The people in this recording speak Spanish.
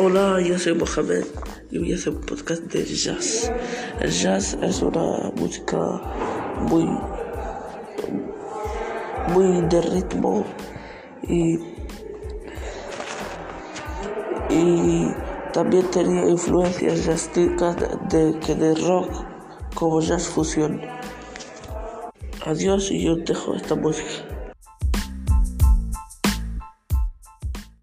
Hola, yo soy Mohamed y voy a hacer un podcast de jazz. El jazz es una música muy, muy de ritmo y, y también tenía influencias jazzísticas de, que de rock como jazz fusión. Adiós y yo dejo esta música.